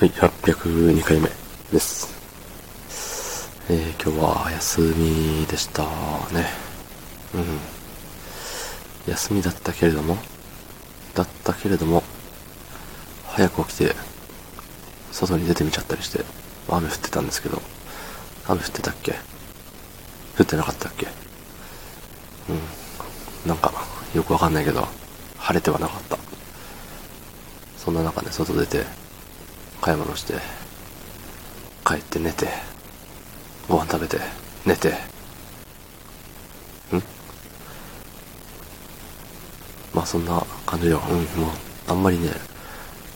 はい、802回目です。えー、今日は休みでしたね。うん。休みだったけれども、だったけれども、早く起きて、外に出てみちゃったりして、雨降ってたんですけど、雨降ってたっけ？降ってなかったっけ？うん。なんか、よくわかんないけど、晴れてはなかった。そんな中ね、外出て、買い物して、帰って寝て、ご飯食べて、寝てう、ん？まあそんな感じよ。うん、もう、あんまりね、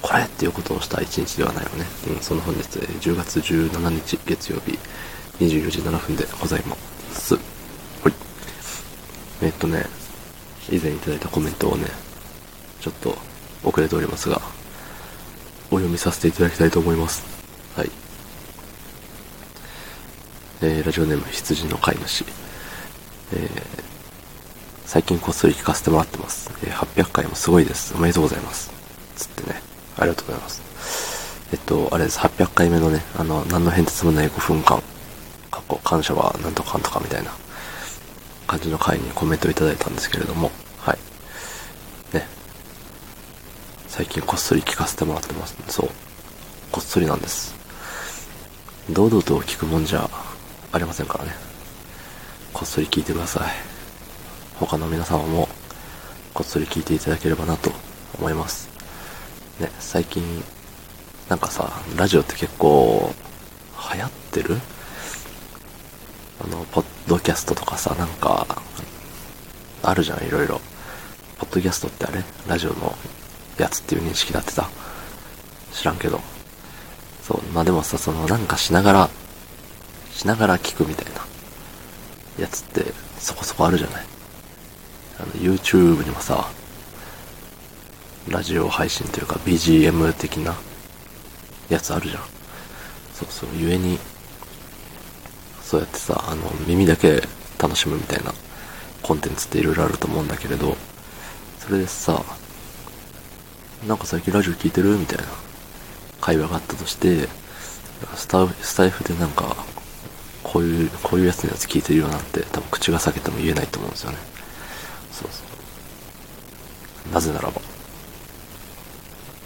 これっていうことをした一日ではないのね。うん、その本日、10月17日月曜日、24時7分でございます。はい。えっとね、以前いただいたコメントをね、ちょっと遅れておりますが、お読みさせていただきたいと思います。はい。えー、ラジオネーム羊の飼い主。えー、最近こっそり聞かせてもらってます。えー、800回もすごいです。おめでとうございます。つってね。ありがとうございます。えっと、あれです。800回目のね、あの、何の変哲もない5分間、過去、感謝はなんとかんとかみたいな感じの回にコメントをいただいたんですけれども、はい。最近こっそり聞かせてもらってます。そう。こっそりなんです。堂々と聞くもんじゃありませんからね。こっそり聞いてください。他の皆様もこっそり聞いていただければなと思います。ね、最近、なんかさ、ラジオって結構流行ってる？あの、ポッドキャストとかさ、なんか、あるじゃん、いろいろ。ポッドキャストってあれ？ラジオのやつっていう認識だってた知らんけど。そう、まあでもさ、そのなんかしながら、しながら聞くみたいなやつってそこそこあるじゃないあの、YouTube にもさ、ラジオ配信というか BGM 的なやつあるじゃん。そうそう、ゆえに、そうやってさ、あの、耳だけ楽しむみたいなコンテンツっていろいろあると思うんだけれど、それでさ、なんか最近ラジオ聞いてる？みたいな会話があったとして、スタスタイフでなんか、こういう、こういうやつのやつ聞いてるよなんて多分口が裂けても言えないと思うんですよね。そうそう。なぜならば。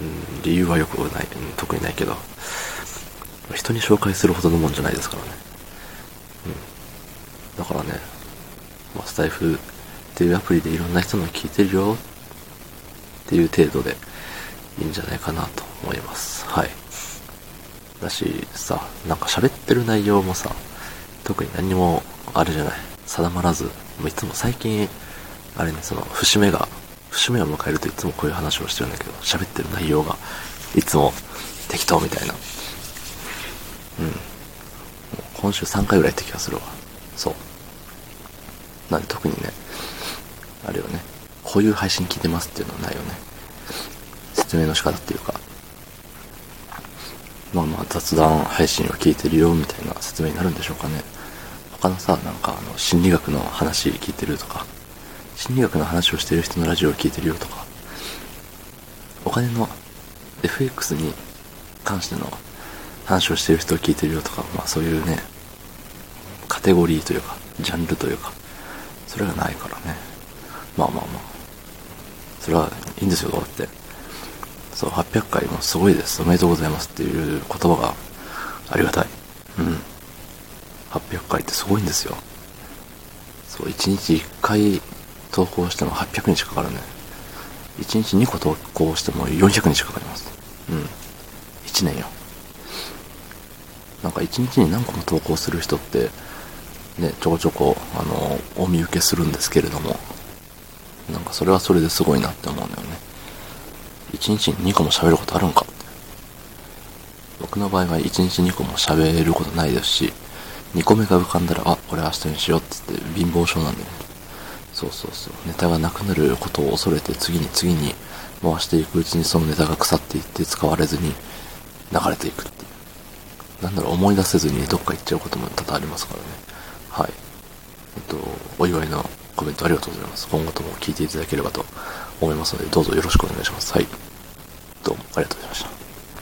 うん、理由はよくない、うん、特にないけど、人に紹介するほどのもんじゃないですからね。うん。だからね、まあ、スタイフっていうアプリでいろんな人の聞いてるよっていう程度でいいんじゃないかなと思います。はい。だし、さ、なんか喋ってる内容もさ、特に何もあれじゃない、定まらず、もういつも最近、あれね、その、節目が、節目を迎えるといつもこういう話をしてるんだけど、喋ってる内容が、いつも適当みたいな。うん。もう今週3回ぐらいやった気がするわ。そう。なんで特にね、あれよね、こういう配信聞いてますっていうのはないよね。説明の仕方っていうか、まあまあ雑談配信を聞いてるよみたいな説明になるんでしょうかね。他のさ、なんかあの、心理学の話聞いてるとか、心理学の話をしてる人のラジオを聞いてるよとか、お金の FX に関しての話をしてる人を聞いてるよとか、まあそういうね、カテゴリーというか、ジャンルというか、それがないからね。まあまあまあ。それはいいんですよ、だって。そう、800回もすごいです。おめでとうございますっていう言葉がありがたい。うん。800回ってすごいんですよ。そう、1日1回投稿しても800日かかるね。1日2個投稿しても400日かかります。うん。1年よ。なんか1日に何個も投稿する人って、ね、ちょこちょこ、あの、お見受けするんですけれども、なんかそれはそれですごいなって。1日に2個も喋ることあるんか？って。僕の場合は1日2個も喋ることないですし、2個目が浮かんだら、あ、これ明日にしようって言って貧乏症なんでね。そうそうそう。ネタがなくなることを恐れて次に次に回していくうちにそのネタが腐っていって使われずに流れていくっていう。なんだろう、思い出せずにどっか行っちゃうことも多々ありますからね。はい。えっと、お祝いのコメントありがとうございます。今後とも聞いていただければと思いますので、どうぞよろしくお願いします。はい。どうもありがとうございました。